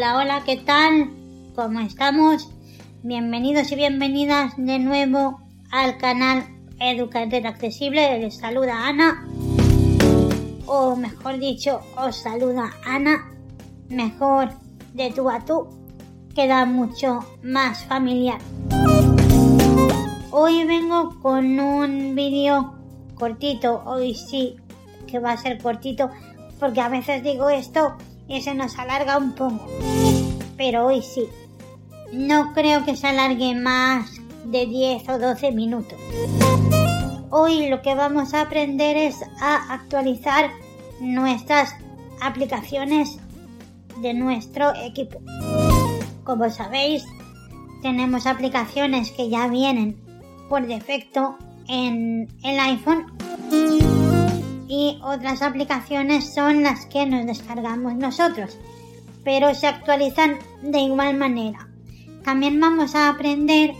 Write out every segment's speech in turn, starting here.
Hola, hola, ¿qué tal? ¿Cómo estamos? Bienvenidos y bienvenidas de nuevo al canal Educación Accesible. Les saluda Ana. O mejor dicho, os saluda Ana. Mejor de tú a tú. Queda mucho más familiar. Hoy vengo con un vídeo cortito. Hoy sí que va a ser cortito. Porque a veces digo esto y se nos alarga un poco. Pero hoy sí. No creo que se alargue más de 10 o 12 minutos. Hoy lo que vamos a aprender es a actualizar nuestras aplicaciones de nuestro equipo. Como sabéis, tenemos aplicaciones que ya vienen por defecto en el iPhone y otras aplicaciones son las que nos descargamos nosotros, pero se actualizan de igual manera. También vamos a aprender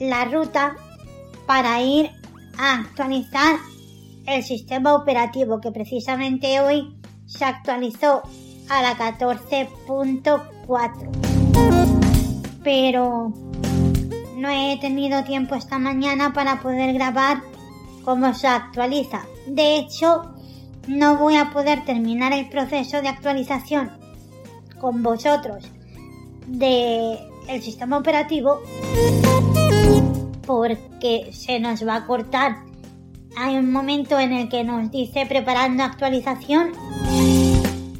la ruta para ir a actualizar el sistema operativo que precisamente hoy se actualizó a la 14.4. Pero no he tenido tiempo esta mañana para poder grabar cómo se actualiza. De hecho, no voy a poder terminar el proceso de actualización con vosotros de el sistema operativo porque se nos va a cortar. Hay un momento en el que nos dice preparando actualización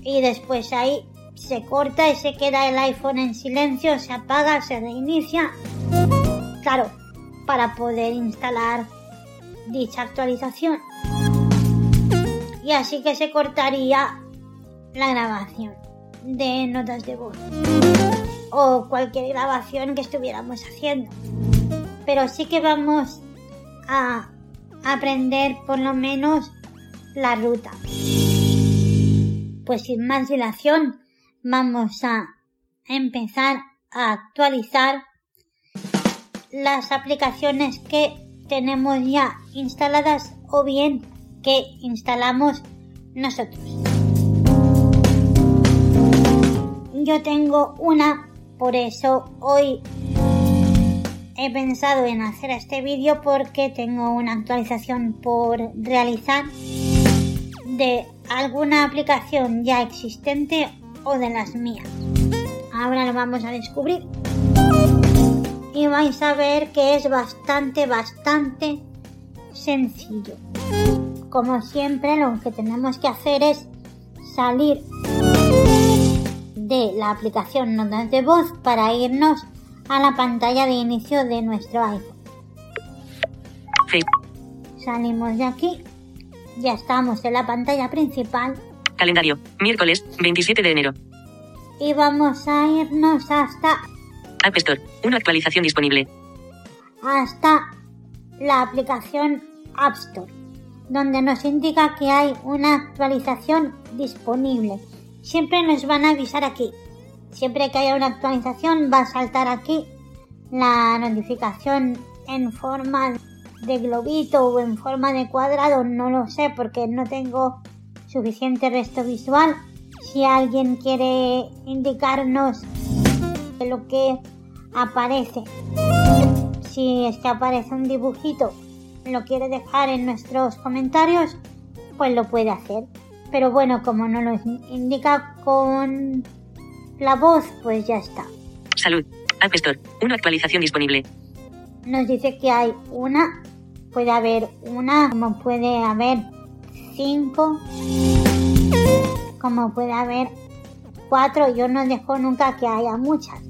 y después ahí se corta y se queda el iPhone en silencio, se apaga, se reinicia. Claro, para poder instalar dicha actualización. Y así que se cortaría la grabación de notas de voz o cualquier grabación que estuviéramos haciendo. Pero sí que vamos a aprender por lo menos la ruta. Pues sin más dilación, vamos a empezar a actualizar las aplicaciones que tenemos ya instaladas o bien que instalamos nosotros. Yo tengo una, por eso hoy he pensado en hacer este vídeo porque tengo una actualización por realizar de alguna aplicación ya existente o de las mías. Ahora lo vamos a descubrir y vais a ver que es bastante, bastante sencillo. Como siempre, lo que tenemos que hacer es salir de la aplicación Notas de Voz para irnos a la pantalla de inicio de nuestro iPhone. Salimos de aquí. Ya estamos en la pantalla principal. Calendario, miércoles 27 de enero. Y vamos a irnos hasta App Store. Una actualización disponible. hasta la aplicación App Store, donde nos indica que hay una actualización disponible. Siempre nos van a avisar aquí. Siempre que haya una actualización va a saltar aquí la notificación en forma de globito o en forma de cuadrado, no lo sé porque no tengo suficiente resto visual. Si alguien quiere indicarnos lo que aparece. Si es que aparece un dibujito, lo quiere dejar en nuestros comentarios, pues lo puede hacer. Pero bueno, como no lo indica con la voz, pues ya está. Salud. App Store. Una actualización disponible. Nos dice que hay una, puede haber una, como puede haber cinco, como puede haber cuatro. Yo no dejo nunca que haya muchas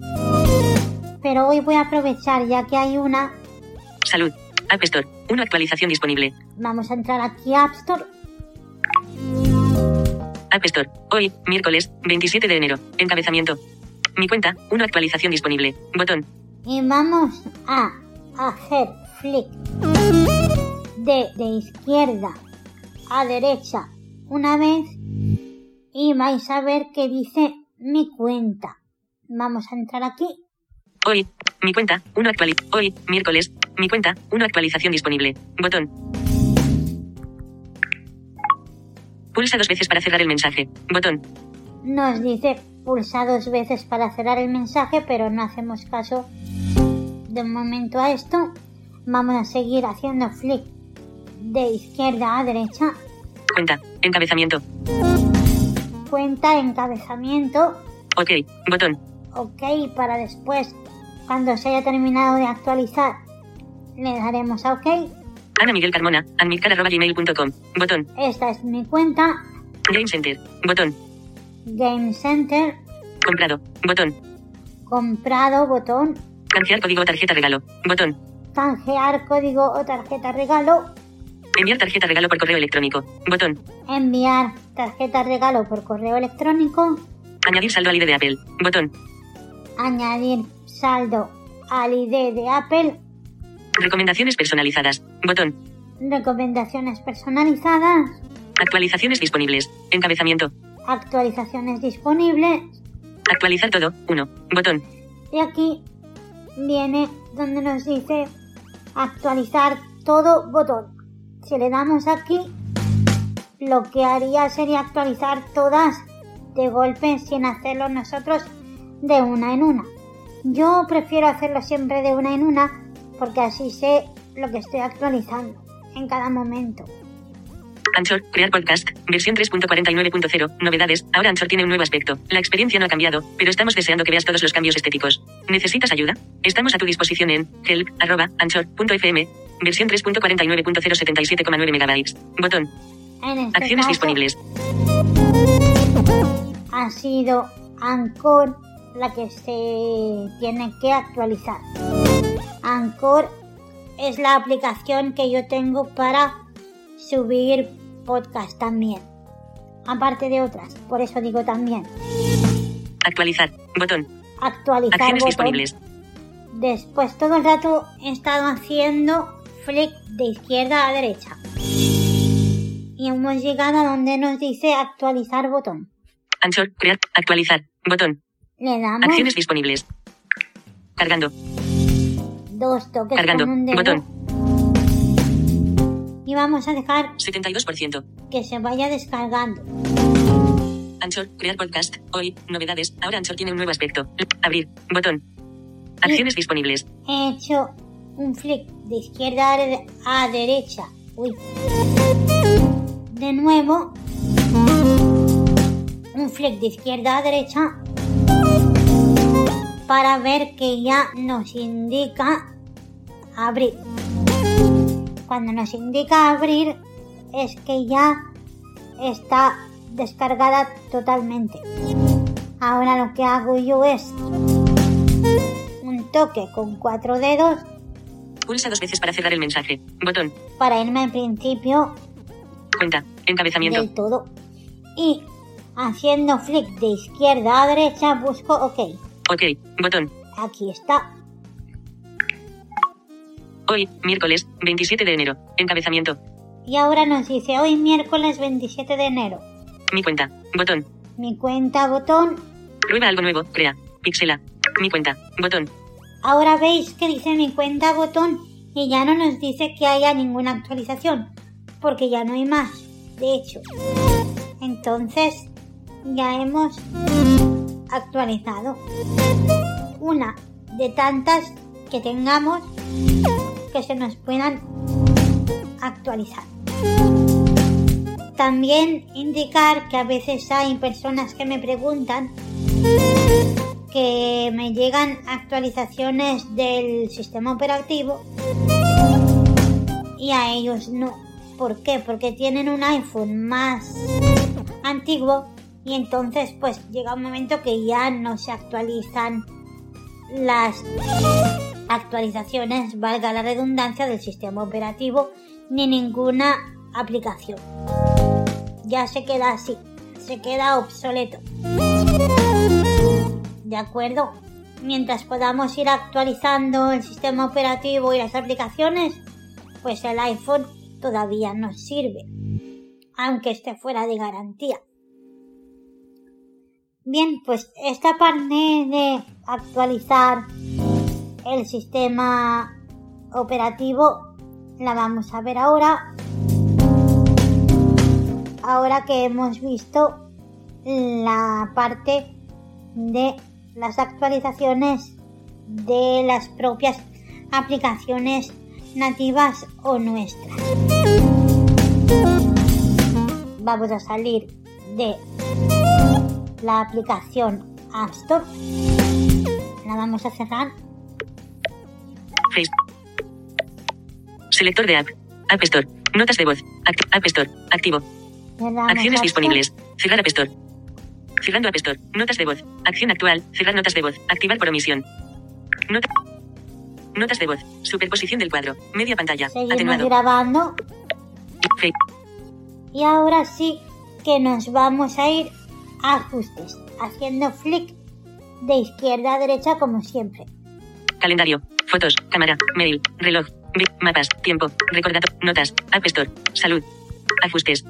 pero hoy voy a aprovechar ya que hay una. Salud. App Store. Una actualización disponible. Vamos a entrar aquí a App Store. App Store. Hoy, miércoles, 27 de enero. Encabezamiento. Mi cuenta. Una actualización disponible. Botón. Y vamos a hacer flick de, de izquierda a derecha una vez y vais a ver que dice mi cuenta. Vamos a entrar aquí Hoy, mi cuenta, una actual. Hoy, miércoles, mi cuenta, una actualización disponible. Botón. Pulsa dos veces para cerrar el mensaje. Botón. Nos dice pulsa dos veces para cerrar el mensaje, pero no hacemos caso de momento a esto. Vamos a seguir haciendo flick de izquierda a derecha. Cuenta. Encabezamiento. Cuenta encabezamiento. Ok. Botón. Ok, para después, cuando se haya terminado de actualizar, le daremos a OK. Ana Miguel Carmona. Anmilcar.gmail.com. Botón. Esta es mi cuenta. Game Center. Botón. Game Center. Comprado. Botón. Comprado, botón. Canjear código o tarjeta regalo. Botón. Canjear código o tarjeta regalo. Enviar tarjeta regalo por correo electrónico. Botón. Enviar tarjeta regalo por correo electrónico. Añadir saldo al ID de Apple. Botón. Añadir saldo al ID de Apple. Recomendaciones personalizadas. Botón. Recomendaciones personalizadas. Actualizaciones disponibles. Encabezamiento. Actualizaciones disponibles. Actualizar todo. 1. Botón. Y aquí viene donde nos dice actualizar todo botón. Si le damos aquí, lo que haría sería actualizar todas de golpe sin hacerlo nosotros de una en una. Yo prefiero hacerlo siempre de una en una porque así sé lo que estoy actualizando en cada momento. Anchor, crear podcast, versión 3.49.0, novedades, ahora Anchor tiene un nuevo aspecto. La experiencia no ha cambiado, pero estamos deseando que veas todos los cambios estéticos. ¿Necesitas ayuda? Estamos a tu disposición en help.anchor.fm, versión 3.49.077,9 megabytes. Botón. En este Acciones caso, disponibles. Ha sido Anchor la que se tiene que actualizar. Anchor es la aplicación que yo tengo para subir podcast también. Aparte de otras, por eso digo también. Actualizar. Botón. Actualizar Acciones botón. disponibles. Después todo el rato he estado haciendo flick de izquierda a derecha. Y hemos llegado a donde nos dice actualizar botón. Anchor, crear, actualizar. Botón. Le damos Acciones disponibles. Cargando. Dos toques Cargando. con un dedo Botón. y vamos a dejar 72%. que se vaya descargando. Anchor, crear podcast. Hoy, novedades. Ahora Anchor tiene un nuevo aspecto. Abrir. Botón. Acciones disponibles. He hecho un flick de izquierda a derecha. Uy. De nuevo. Un flick de izquierda a derecha. Para ver que ya nos indica abrir. Cuando nos indica abrir es que ya está descargada totalmente. Ahora lo que hago yo es un toque con cuatro dedos Pulsa dos veces para cerrar el mensaje. Botón. para irme al principio Cuenta. Encabezamiento. del todo. Y haciendo flick de izquierda a derecha busco OK. Ok. Botón. Aquí está. Hoy, miércoles, 27 de enero. Encabezamiento. Y ahora nos dice hoy miércoles 27 de enero. Mi cuenta. Botón. Mi cuenta botón. Prueba algo nuevo. Crea. Pixela. Mi cuenta. Botón. Ahora veis que dice mi cuenta botón y ya no nos dice que haya ninguna actualización. Porque ya no hay más. De hecho. Entonces ya hemos actualizado. Una de tantas que tengamos que se nos puedan actualizar. También indicar que a veces hay personas que me preguntan que me llegan actualizaciones del sistema operativo y a ellos no. ¿Por qué? Porque tienen un iPhone más antiguo y entonces pues llega un momento que ya no se actualizan las actualizaciones, valga la redundancia, del sistema operativo ni ninguna aplicación. Ya se queda así, se queda obsoleto. ¿De acuerdo? Mientras podamos ir actualizando el sistema operativo y las aplicaciones, pues el iPhone todavía nos sirve, aunque esté fuera de garantía. Bien, pues esta parte de actualizar el sistema operativo la vamos a ver ahora. Ahora que hemos visto la parte de las actualizaciones de las propias aplicaciones nativas o nuestras. Vamos a salir de la aplicación App Store. La vamos a cerrar. Face. Selector de app. App Store. Notas de voz. Act- App Store. Activo. Acciones disponibles. Cerrar App Store. Cerrando App Store. Notas de voz. Acción actual. Cerrar notas de voz. Activar por omisión. Nota. Notas de voz. Superposición del cuadro. Media pantalla. Seguimos Atenuado. grabando y ahora sí que nos vamos a ir ajustes, haciendo flick de izquierda a derecha como siempre. Calendario. Fotos. Cámara. Mail. Reloj. Mapas. Tiempo. Recordatorio. Notas. App Store. Salud. Ajustes.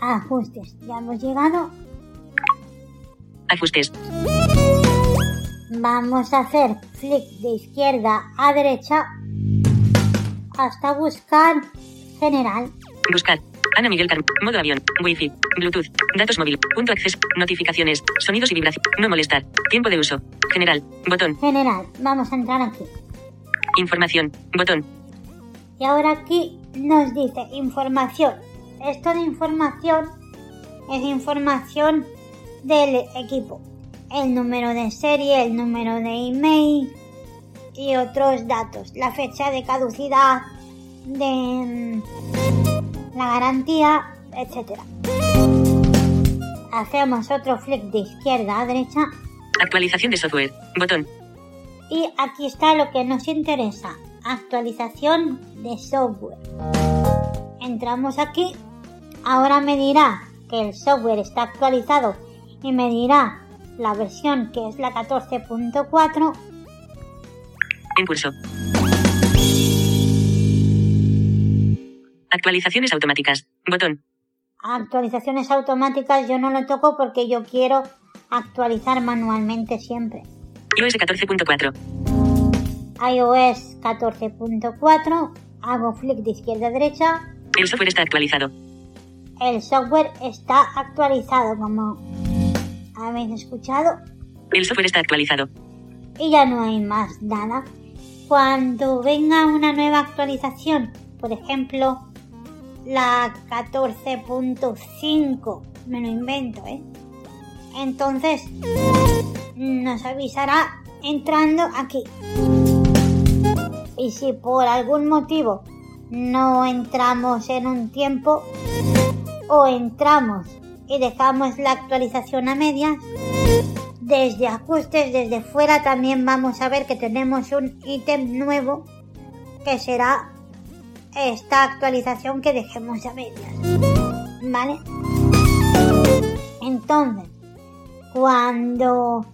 Ajustes, ya hemos llegado. Ajustes. Vamos a hacer flick de izquierda a derecha hasta buscar general. Buscar. Ana Miguel Carmen. Modo avión. Wi-Fi. Bluetooth. Datos móvil. Punto acceso. Notificaciones. Sonidos y vibración. No molestar. Tiempo de uso. General. Botón. General, vamos a entrar aquí. Información. Botón. Y ahora aquí nos dice información. Esto de información es información del equipo. El número de serie, el número de email y otros datos. La fecha de caducidad de mm, la garantía, etc. Hacemos otro flick de izquierda a derecha Actualización de software. Botón. y aquí está lo que nos interesa. Actualización de software. Entramos aquí. Ahora me dirá que el software está actualizado y me dirá la versión que es la 14.4. En curso. Actualizaciones automáticas. Botón. Actualizaciones automáticas yo no lo toco porque yo quiero actualizar manualmente siempre. iOS 14.4. iOS 14.4. Hago flick de izquierda a derecha. El software está actualizado. El software está actualizado como habéis escuchado. El software está actualizado. y ya no hay más nada. Cuando venga una nueva actualización, por ejemplo, la 14.5, me lo invento, ¿eh? Entonces nos avisará entrando aquí. Y si por algún motivo no entramos en un tiempo o entramos y dejamos la actualización a medias, desde ajustes, desde fuera también vamos a ver que tenemos un ítem nuevo que será esta actualización que dejemos a medias. ¿Vale? Entonces, cuando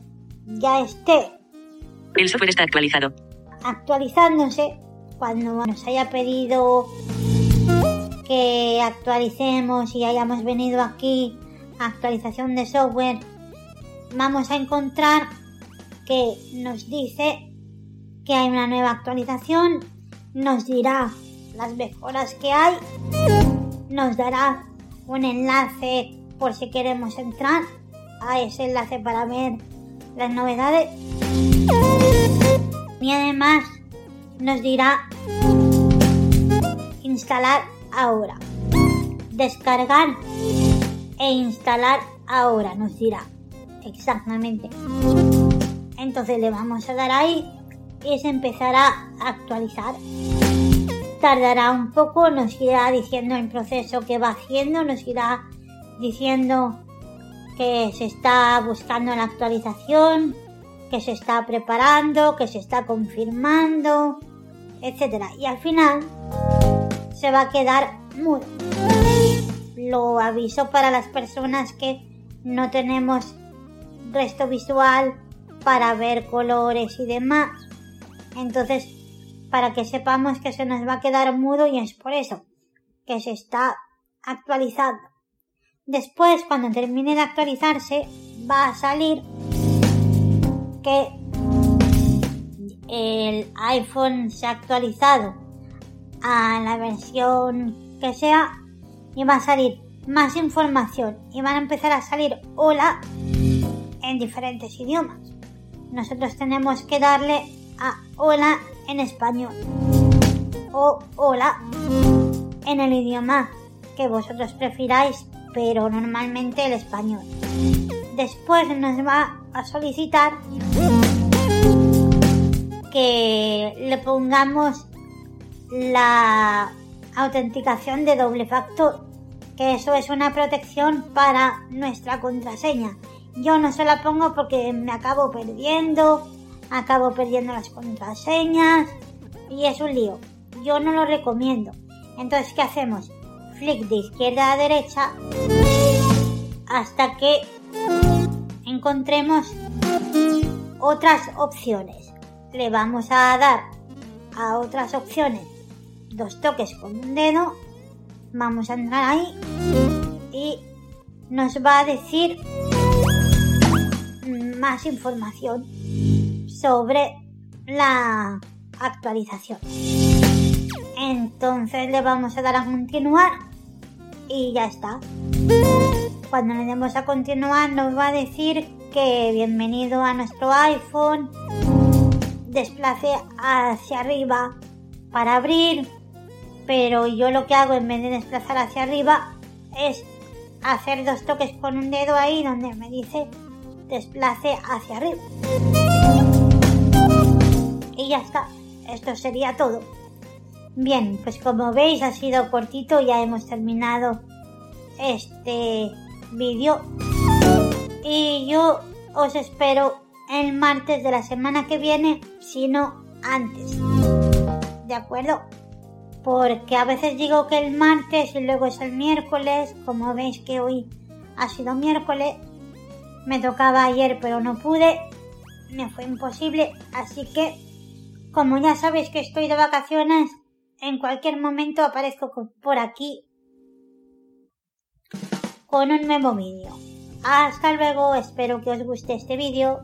ya esté El software está actualizado. actualizándose, cuando nos haya pedido que actualicemos y hayamos venido aquí a actualización de software, vamos a encontrar que nos dice que hay una nueva actualización, nos dirá las mejoras que hay, nos dará un enlace por si queremos entrar a ese enlace para ver las novedades y además nos dirá instalar ahora, descargar e instalar ahora, nos dirá exactamente. Entonces le vamos a dar ahí y se empezará a actualizar. Tardará un poco, nos irá diciendo el proceso que va haciendo, nos irá diciendo que se está buscando la actualización, que se está preparando, que se está confirmando, etcétera. Y al final se va a quedar mudo. Lo aviso para las personas que no tenemos resto visual para ver colores y demás. Entonces, para que sepamos que se nos va a quedar mudo y es por eso que se está actualizando. Después, cuando termine de actualizarse, va a salir que el iPhone se ha actualizado a la versión que sea y va a salir más información y van a empezar a salir hola en diferentes idiomas. Nosotros tenemos que darle a hola en español o hola en el idioma que vosotros prefiráis, pero normalmente el español. Después nos va a solicitar que le pongamos la autenticación de doble factor, que eso es una protección para nuestra contraseña. Yo no se la pongo porque me acabo perdiendo, acabo perdiendo las contraseñas y es un lío. Yo no lo recomiendo. Entonces, ¿qué hacemos? Flick de izquierda a derecha hasta que encontremos otras opciones. Le vamos a dar a otras opciones dos toques con un dedo. Vamos a entrar ahí y nos va a decir más información sobre la actualización. Entonces le vamos a dar a continuar y ya está. Cuando le demos a continuar nos va a decir que bienvenido a nuestro iPhone, desplace hacia arriba para abrir, pero yo lo que hago en vez de desplazar hacia arriba es hacer dos toques con un dedo ahí donde me dice desplace hacia arriba. Y ya está, esto sería todo. Bien, pues como veis ha sido cortito, ya hemos terminado este vídeo. Y yo os espero el martes de la semana que viene, si no antes. ¿De acuerdo? Porque a veces digo que el martes y luego es el miércoles, como veis que hoy ha sido miércoles. Me tocaba ayer pero no pude, me fue imposible, así que como ya sabéis que estoy de vacaciones, en cualquier momento aparezco por aquí con un nuevo vídeo. Hasta luego, espero que os guste este vídeo.